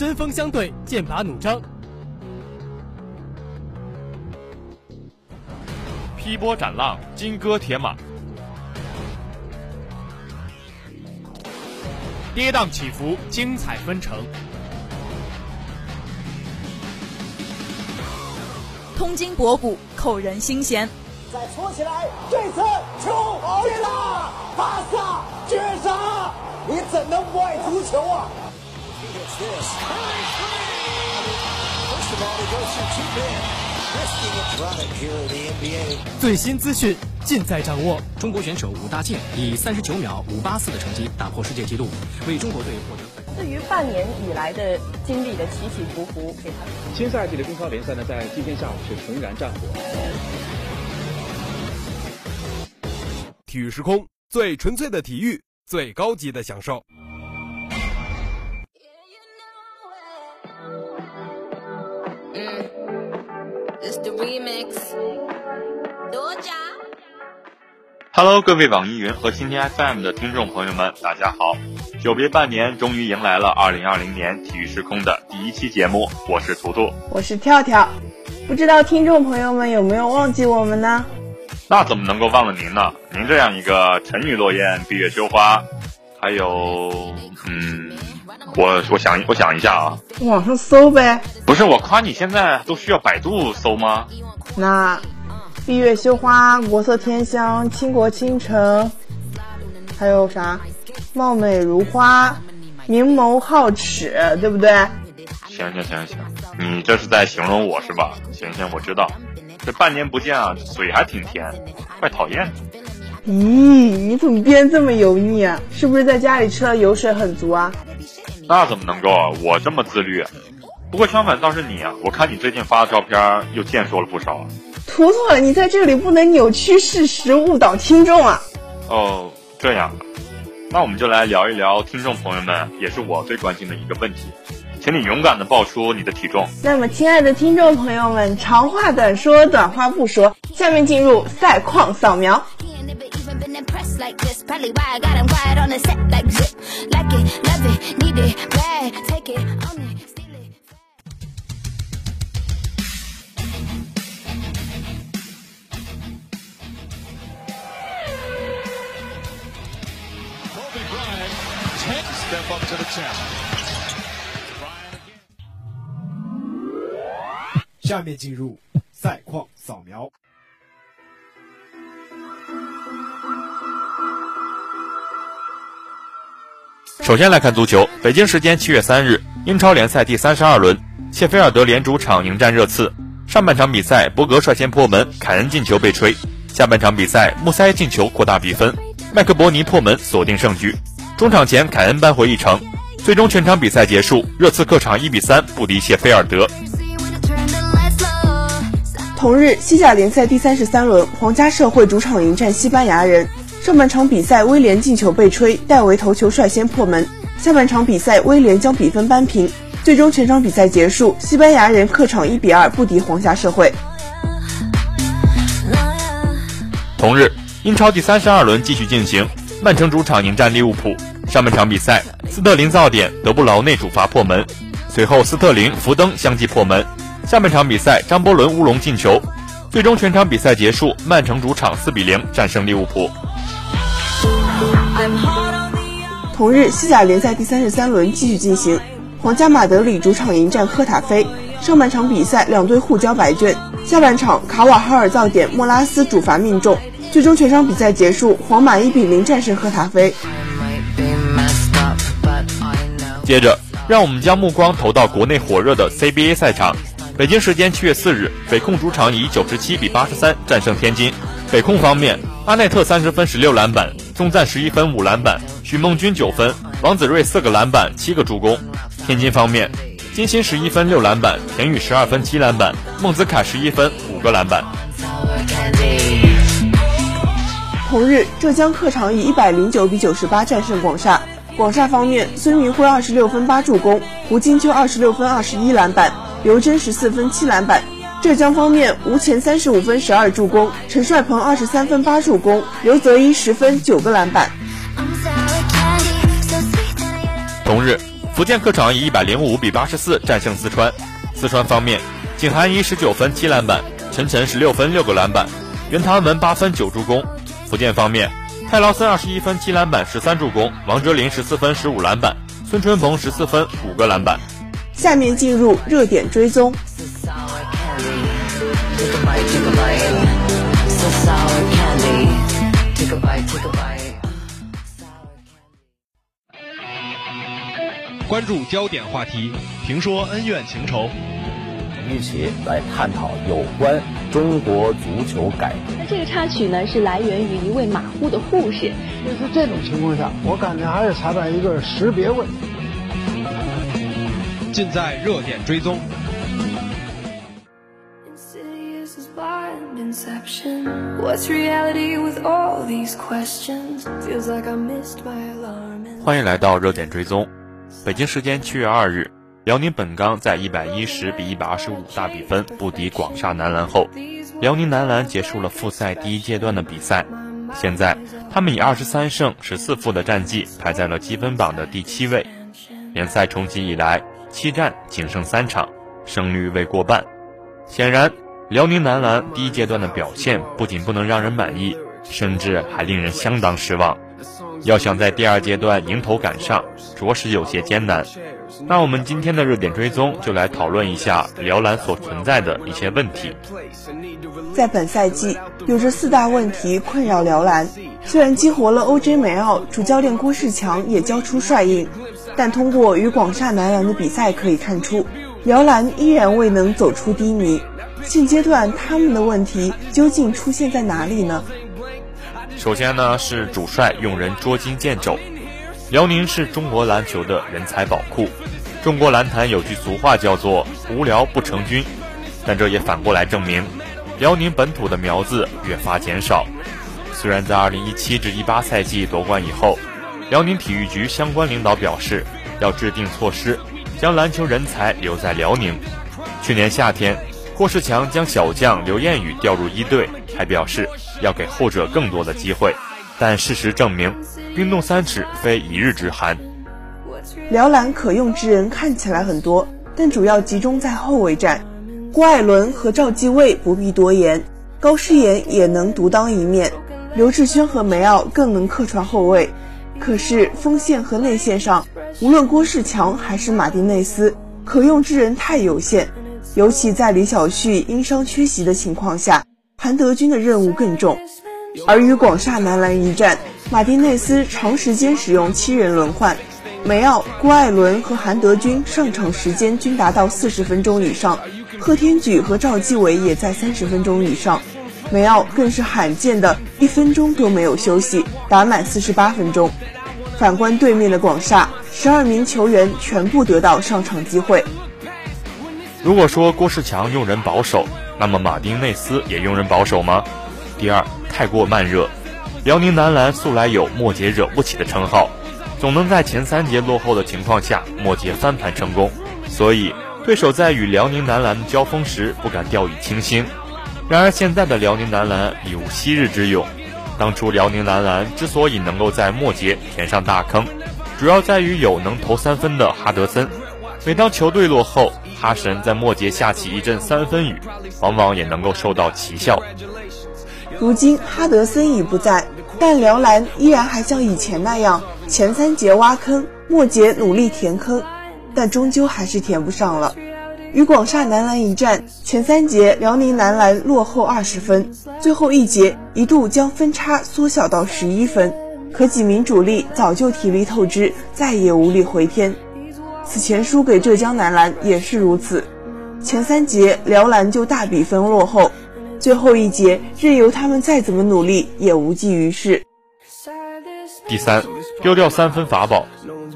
针锋相对，剑拔弩张。劈波斩浪，金戈铁马；跌宕起伏，精彩纷呈。通经博古，扣人心弦。再搓起来，这次球进了！巴萨绝杀！你怎能不爱足球啊？最新资讯尽在掌握。中国选手武大靖以三十九秒五八四的成绩打破世界纪录，为中国队获得。对于半年以来的经历的起起伏伏，给他。新赛季的中超联赛呢，在今天下午是重燃战火。体育时空，最纯粹的体育，最高级的享受。Hello，各位网易云和蜻蜓 FM 的听众朋友们，大家好！久别半年，终于迎来了2020年体育时空的第一期节目。我是图图，我是跳跳。不知道听众朋友们有没有忘记我们呢？那怎么能够忘了您呢？您这样一个沉鱼落雁、闭月羞花，还有，嗯，我我想我想一下啊，网上搜呗。不是我夸你，现在都需要百度搜吗？那，闭月羞花、国色天香、倾国倾城，还有啥？貌美如花、明眸皓齿，对不对？行行行行，你这是在形容我是吧？行行，我知道。这半年不见啊，嘴还挺甜，怪讨厌的。咦，你怎么变这么油腻啊？是不是在家里吃了油水很足啊？那怎么能够啊？我这么自律。不过相反倒是你啊，我看你最近发的照片又健硕了不少。图图，你在这里不能扭曲事实，误导听众啊。哦，这样，那我们就来聊一聊听众朋友们，也是我最关心的一个问题。请你勇敢的报出你的体重。那么，亲爱的听众朋友们，长话短说，短话不说，下面进入赛况扫描。下面进入赛况扫描。首先来看足球，北京时间七月三日，英超联赛第三十二轮，谢菲尔德联主场迎战热刺。上半场比赛，博格率先破门，凯恩进球被吹。下半场比赛，穆塞进球扩大比分，麦克伯尼破门锁定胜局。中场前，凯恩扳回一城。最终全场比赛结束，热刺客场一比三不敌谢菲尔德。同日，西甲联赛第三十三轮，皇家社会主场迎战西班牙人。上半场比赛，威廉进球被吹，戴维头球率先破门。下半场比赛，威廉将比分扳平。最终全场比赛结束，西班牙人客场一比二不敌皇家社会。同日，英超第三十二轮继续进行，曼城主场迎战利物浦。上半场比赛，斯特林造点，德布劳内主罚破门，随后斯特林、福登相继破门。下半场比赛，张伯伦乌龙进球，最终全场比赛结束，曼城主场四比零战胜利物浦。同日，西甲联赛第三十三轮继续进行，皇家马德里主场迎战赫塔菲。上半场比赛，两队互交白卷。下半场，卡瓦哈尔造点，莫拉斯主罚命中，最终全场比赛结束，皇马一比零战胜赫塔菲。接着，让我们将目光投到国内火热的 CBA 赛场。北京时间七月四日，北控主场以九十七比八十三战胜天津。北控方面，阿内特三十分十六篮板，宗赞十一分五篮板，许梦君九分，王子睿四个篮板七个助攻。天津方面，金鑫十一分六篮板，田宇十二分七篮板，孟子凯十一分五个篮板。同日，浙江客场以一百零九比九十八战胜广厦。广厦方面，孙铭徽二十六分八助攻，胡金秋二十六分二十一篮板。刘铮十四分七篮板。浙江方面，吴前三十五分十二助攻，陈帅鹏二十三分八助攻，刘泽一十分九个篮板。同日，福建客场以一百零五比八十四战胜四川。四川方面，景寒一十九分七篮板，陈晨十六分六个篮板，袁唐文八分九助攻。福建方面，泰劳森二十一分七篮板十三助攻，王哲林十四分十五篮板，孙春鹏十四分五个篮板。下面进入热点追踪。关注焦点话题，评说恩怨情仇，一起来探讨有关中国足球改革。那这个插曲呢，是来源于一位马虎的护士。就是这种情况下，我感觉还是裁判一个识别问题。尽在热点追踪。欢迎来到热点追踪。北京时间七月二日，辽宁本钢在一百一十比一百二十五大比分不敌广厦男篮后，辽宁男篮结束了复赛第一阶段的比赛。现在，他们以二十三胜十四负的战绩排在了积分榜的第七位。联赛重启以来，七战仅胜三场，胜率未过半。显然，辽宁男篮第一阶段的表现不仅不能让人满意，甚至还令人相当失望。要想在第二阶段迎头赶上，着实有些艰难。那我们今天的热点追踪就来讨论一下辽篮所存在的一些问题。在本赛季，有着四大问题困扰辽篮。虽然激活了 OJ 梅奥，主教练郭士强也交出帅印，但通过与广厦男篮的比赛可以看出，辽篮依然未能走出低迷。现阶段他们的问题究竟出现在哪里呢？首先呢是主帅用人捉襟见肘，辽宁是中国篮球的人才宝库。中国篮坛有句俗话叫做“无聊不成军”，但这也反过来证明，辽宁本土的苗子越发减少。虽然在2017至18赛季夺冠以后，辽宁体育局相关领导表示要制定措施，将篮球人才留在辽宁。去年夏天，霍士强将小将刘彦宇调入一队，还表示。要给后者更多的机会，但事实证明，冰冻三尺非一日之寒。辽篮可用之人看起来很多，但主要集中在后卫战。郭艾伦和赵继卫不必多言，高诗岩也能独当一面，刘志轩和梅奥更能客串后卫。可是锋线和内线上，无论郭士强还是马丁内斯，可用之人太有限，尤其在李晓旭因伤缺席的情况下。韩德君的任务更重，而与广厦男篮一战，马丁内斯长时间使用七人轮换，梅奥、郭艾伦和韩德君上场时间均达到四十分钟以上，贺天举和赵继伟也在三十分钟以上，梅奥更是罕见的一分钟都没有休息，打满四十八分钟。反观对面的广厦，十二名球员全部得到上场机会。如果说郭士强用人保守。那么马丁内斯也用人保守吗？第二，太过慢热。辽宁男篮素来有末节惹不起的称号，总能在前三节落后的情况下末节翻盘成功，所以对手在与辽宁男篮交锋时不敢掉以轻心。然而现在的辽宁男篮已无昔日之勇。当初辽宁男篮之所以能够在末节填上大坑，主要在于有能投三分的哈德森。每当球队落后，哈神在末节下起一阵三分雨，往往也能够收到奇效。如今哈德森已不在，但辽篮依然还像以前那样前三节挖坑，末节努力填坑，但终究还是填不上了。与广厦男篮一战，前三节辽宁男篮落后二十分，最后一节一度将分差缩小到十一分，可几名主力早就体力透支，再也无力回天。此前输给浙江男篮也是如此，前三节辽篮就大比分落后，最后一节任由他们再怎么努力也无济于事。第三，丢掉三分法宝，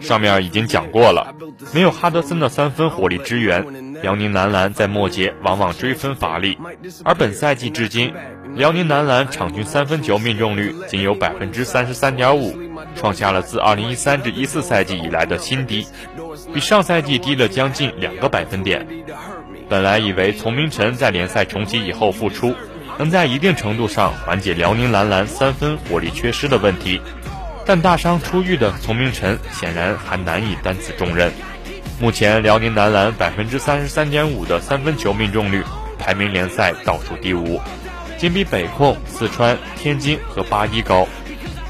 上面已经讲过了，没有哈德森的三分火力支援，辽宁男篮在末节往往追分乏力，而本赛季至今，辽宁男篮场均三分球命中率仅有百分之三十三点五。创下了自二零一三至一四赛季以来的新低，比上赛季低了将近两个百分点。本来以为丛明晨在联赛重启以后复出，能在一定程度上缓解辽宁男篮三分火力缺失的问题，但大伤初愈的丛明晨显然还难以担此重任。目前辽宁男篮百分之三十三点五的三分球命中率排名联赛倒数第五，仅比北控、四川、天津和八一高。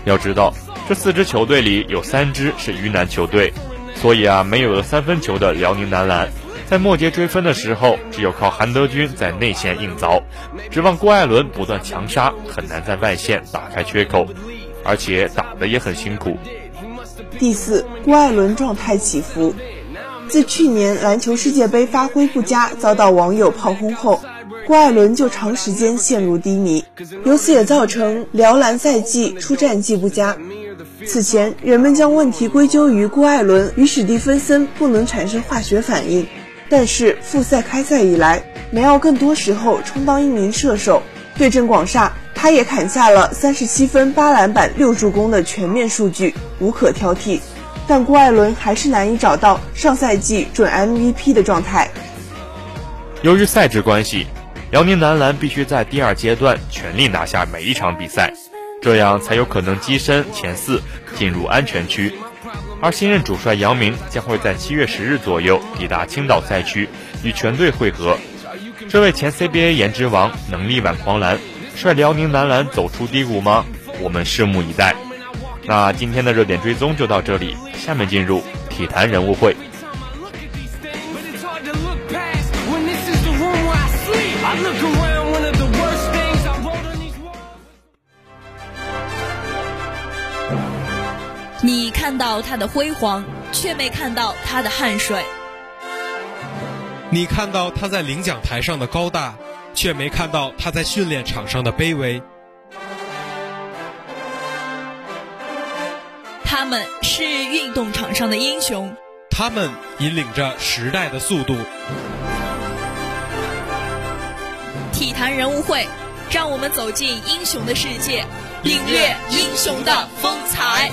要知道，这四支球队里有三支是渝南球队，所以啊，没有了三分球的辽宁男篮，在末节追分的时候，只有靠韩德君在内线硬凿，指望郭艾伦不断强杀，很难在外线打开缺口，而且打得也很辛苦。第四，郭艾伦状态起伏。自去年篮球世界杯发挥不佳，遭到网友炮轰后，郭艾伦就长时间陷入低迷，由此也造成辽篮赛季出战绩不佳。此前，人们将问题归咎于郭艾伦与史蒂芬森不能产生化学反应，但是复赛开赛以来，梅奥更多时候充当一名射手，对阵广厦，他也砍下了三十七分、八篮板、六助攻的全面数据，无可挑剔。但郭艾伦还是难以找到上赛季准 MVP 的状态。由于赛制关系，辽宁男篮必须在第二阶段全力拿下每一场比赛，这样才有可能跻身前四，进入安全区。而新任主帅杨明将会在七月十日左右抵达青岛赛区与全队会合。这位前 CBA 颜值王能力挽狂澜，率辽宁男篮走出低谷吗？我们拭目以待。那今天的热点追踪就到这里。下面进入体坛人物会。到他的辉煌，却没看到他的汗水；你看到他在领奖台上的高大，却没看到他在训练场上的卑微。他们是运动场上的英雄，他们引领着时代的速度。体坛人物会，让我们走进英雄的世界，领略英雄的风采。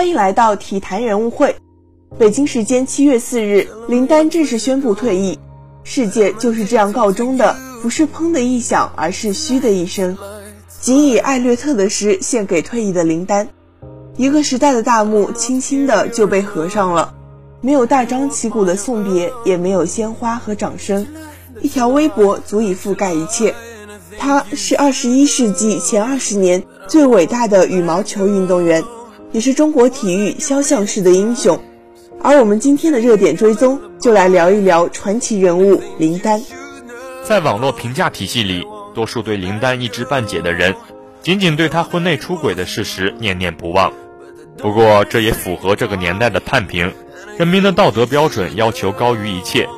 欢迎来到体坛人物会。北京时间七月四日，林丹正式宣布退役。世界就是这样告终的，不是砰的一响，而是嘘的一声。仅以艾略特的诗献给退役的林丹。一个时代的大幕轻轻的就被合上了，没有大张旗鼓的送别，也没有鲜花和掌声，一条微博足以覆盖一切。他是二十一世纪前二十年最伟大的羽毛球运动员，也是中国体育肖像式的英雄。而我们今天的热点追踪，就来聊一聊传奇人物林丹。在网络评价体系里，多数对林丹一知半解的人，仅仅对他婚内出轨的事实念念不忘。不过，这也符合这个年代的判评：人民的道德标准要求高于一切。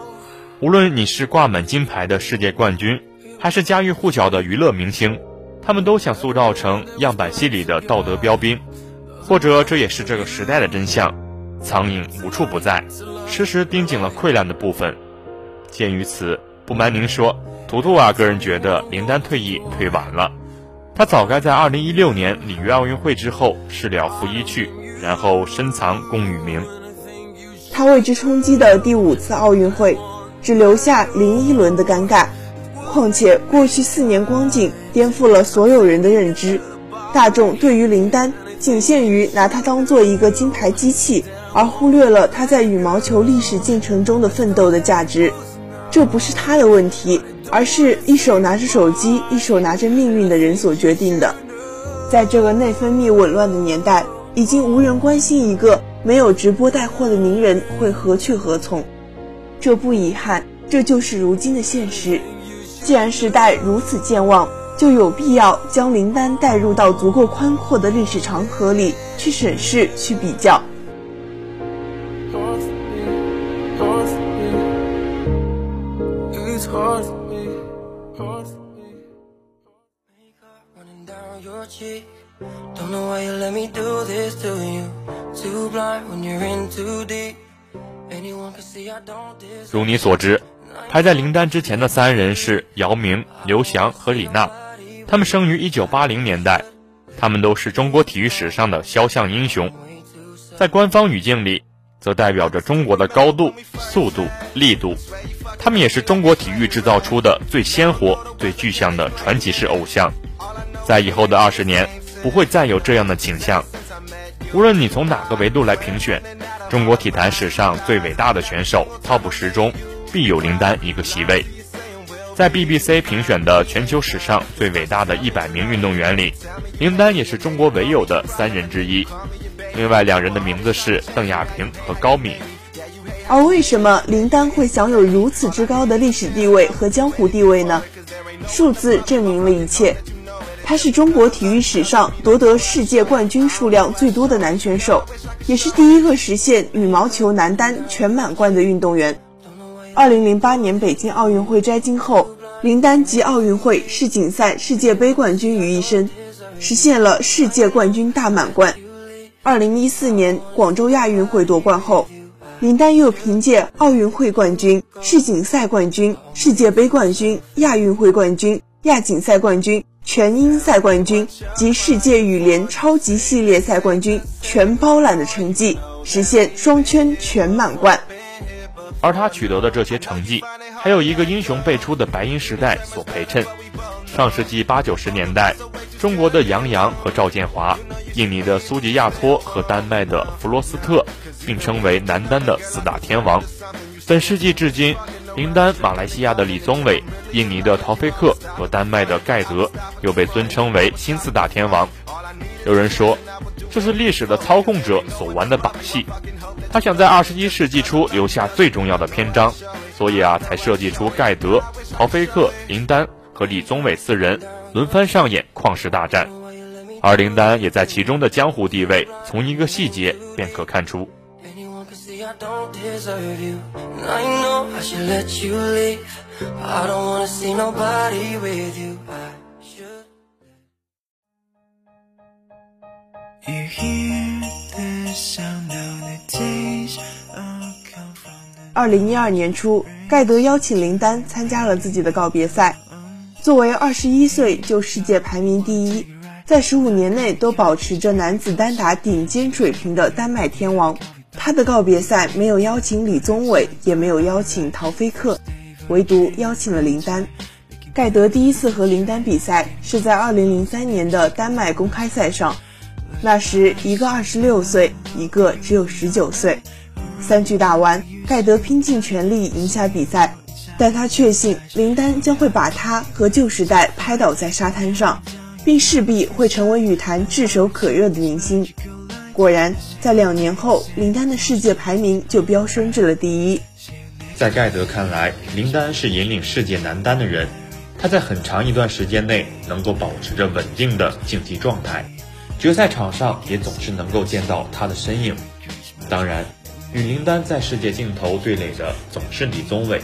无论你是挂满金牌的世界冠军，还是家喻户晓的娱乐明星，他们都想塑造成样板戏里的道德标兵。或者，这也是这个时代的真相。苍蝇无处不在，时时盯紧了溃烂的部分。鉴于此，不瞒您说，图图啊，个人觉得林丹退役退晚了，他早该在2016年里约奥运会之后事了拂衣去，然后深藏功与名。他为之冲击的第五次奥运会，只留下林一轮的尴尬。况且过去四年光景颠覆了所有人的认知，大众对于林丹仅限于拿他当做一个金牌机器。而忽略了他在羽毛球历史进程中的奋斗的价值，这不是他的问题，而是一手拿着手机，一手拿着命运的人所决定的。在这个内分泌紊乱的年代，已经无人关心一个没有直播带货的名人会何去何从。这不遗憾，这就是如今的现实。既然时代如此健忘，就有必要将林丹带入到足够宽阔的历史长河里去审视、去比较。如你所知，排在林丹之前的三人是姚明、刘翔和李娜，他们生于一九八零年代，他们都是中国体育史上的肖像英雄，在官方语境里，则代表着中国的高度、速度、力度。他们也是中国体育制造出的最鲜活、最具象的传奇式偶像。在以后的二十年，不会再有这样的景象。无论你从哪个维度来评选，中国体坛史上最伟大的选手 TOP 十中，必有林丹一个席位。在 BBC 评选的全球史上最伟大的一百名运动员里，林丹也是中国唯有的三人之一。另外两人的名字是邓亚萍和高敏。而为什么林丹会享有如此之高的历史地位和江湖地位呢？数字证明了一切。他是中国体育史上夺得世界冠军数量最多的男选手，也是第一个实现羽毛球男单全满贯的运动员。二零零八年北京奥运会摘金后，林丹集奥运会、世锦赛、世界杯冠军于一身，实现了世界冠军大满贯。二零一四年广州亚运会夺冠后，林丹又凭借奥运会冠军、世锦赛冠军、世界杯冠军、亚运会冠军、亚锦赛冠军。全英赛冠军及世界羽联超级系列赛冠军全包揽的成绩，实现双圈全满贯。而他取得的这些成绩，还有一个英雄辈出的白银时代所陪衬。上世纪八九十年代，中国的杨洋和赵建华，印尼的苏吉亚托和丹麦的弗罗斯特，并称为男单的四大天王。本世纪至今。林丹、马来西亚的李宗伟、印尼的陶菲克和丹麦的盖德又被尊称为新四大天王。有人说，这是历史的操控者所玩的把戏。他想在二十一世纪初留下最重要的篇章，所以啊，才设计出盖德、陶菲克、林丹和李宗伟四人轮番上演旷世大战。而林丹也在其中的江湖地位，从一个细节便可看出。I don't wanna see nobody with you. I 二零一二年初，盖德邀请林丹参加了自己的告别赛。作为二十一岁就世界排名第一，在十五年内都保持着男子单打顶尖水平的丹麦天王。他的告别赛没有邀请李宗伟，也没有邀请陶菲克，唯独邀请了林丹。盖德第一次和林丹比赛是在2003年的丹麦公开赛上，那时一个26岁，一个只有19岁。三局打完，盖德拼尽全力赢下比赛，但他确信林丹将会把他和旧时代拍倒在沙滩上，并势必会成为羽坛炙手可热的明星。果然，在两年后，林丹的世界排名就飙升至了第一。在盖德看来，林丹是引领世界男单的人，他在很长一段时间内能够保持着稳定的竞技状态，决赛场上也总是能够见到他的身影。当然，与林丹在世界镜头对垒的总是李宗伟，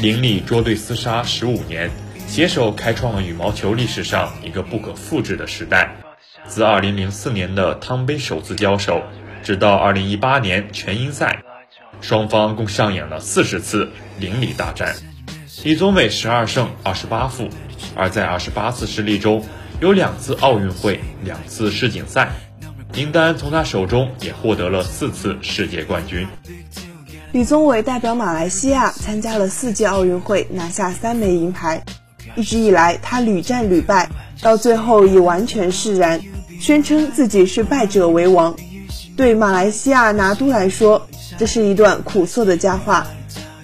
林李捉对厮杀十五年，携手开创了羽毛球历史上一个不可复制的时代。自2004年的汤杯首次交手，直到2018年全英赛，双方共上演了40次邻里大战。李宗伟12胜28负，而在28次失利中，有两次奥运会，两次世锦赛。林丹从他手中也获得了四次世界冠军。李宗伟代表马来西亚参加了四届奥运会，拿下三枚银牌。一直以来，他屡战屡败，到最后已完全释然。宣称自己是败者为王，对马来西亚拿督来说，这是一段苦涩的佳话。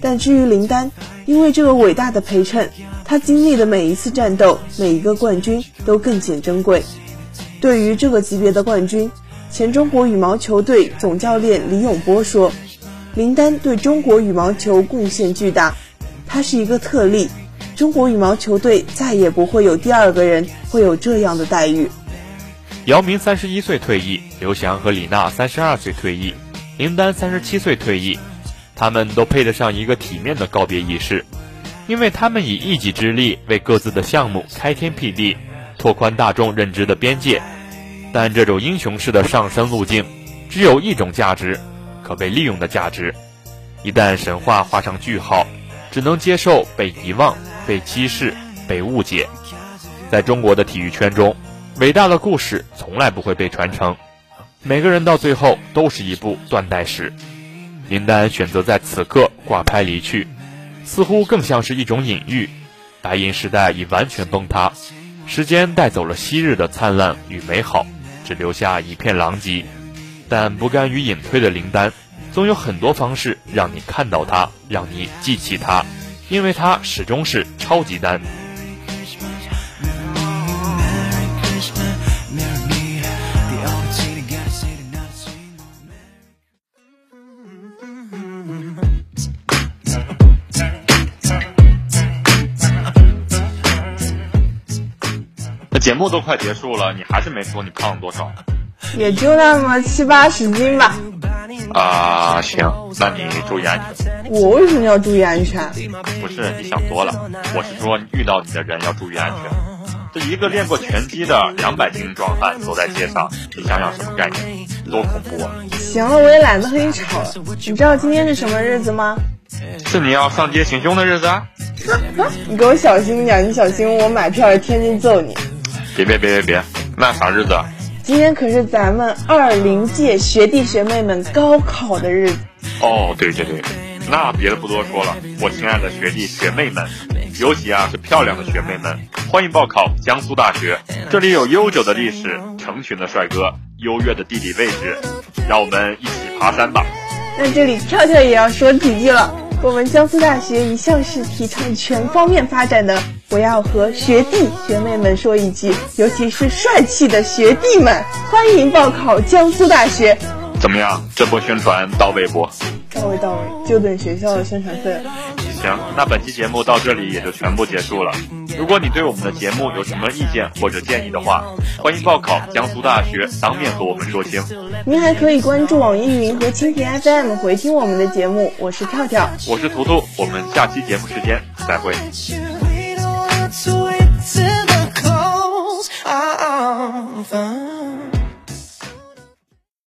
但至于林丹，因为这个伟大的陪衬，他经历的每一次战斗，每一个冠军都更显珍贵。对于这个级别的冠军，前中国羽毛球队总教练李永波说：“林丹对中国羽毛球贡献巨大，他是一个特例，中国羽毛球队再也不会有第二个人会有这样的待遇。”姚明三十一岁退役，刘翔和李娜三十二岁退役，林丹三十七岁退役，他们都配得上一个体面的告别仪式，因为他们以一己之力为各自的项目开天辟地，拓宽大众认知的边界。但这种英雄式的上升路径，只有一种价值，可被利用的价值。一旦神话画上句号，只能接受被遗忘、被稀释、被误解。在中国的体育圈中。伟大的故事从来不会被传承，每个人到最后都是一部断代史。林丹选择在此刻挂拍离去，似乎更像是一种隐喻。白银时代已完全崩塌，时间带走了昔日的灿烂与美好，只留下一片狼藉。但不甘于隐退的林丹，总有很多方式让你看到他，让你记起他，因为他始终是超级丹。节目都快结束了，你还是没说你胖了多少？也就那么七八十斤吧。啊，行，那你注意安全。我为什么要注意安全？不是你想多了，我是说遇到你的人要注意安全。这一个练过拳击的两百斤壮汉走在街上，你想想什么概念？多恐怖啊！行了，我也懒得和你吵了。你知道今天是什么日子吗？是你要上街行凶的日子啊！你给我小心点，你小心我买票来天津揍你。别别别别别，那啥日子？今天可是咱们二零届学弟学妹们高考的日子。哦，对对对，那别的不多说了，我亲爱的学弟学妹们，尤其啊是漂亮的学妹们，欢迎报考江苏大学。这里有悠久的历史，成群的帅哥，优越的地理位置，让我们一起爬山吧。那这里跳跳也要说几句了。我们江苏大学一向是提倡全方面发展的，我要和学弟学妹们说一句，尤其是帅气的学弟们，欢迎报考江苏大学。怎么样，这波宣传到位不？到位到位，就等学校的宣传费了。行，那本期节目到这里也就全部结束了。如果你对我们的节目有什么意见或者建议的话，欢迎报考江苏大学，当面和我们说清。您还可以关注网易云和蜻蜓 FM，回听我们的节目。我是跳跳，我是图图，我们下期节目时间再会。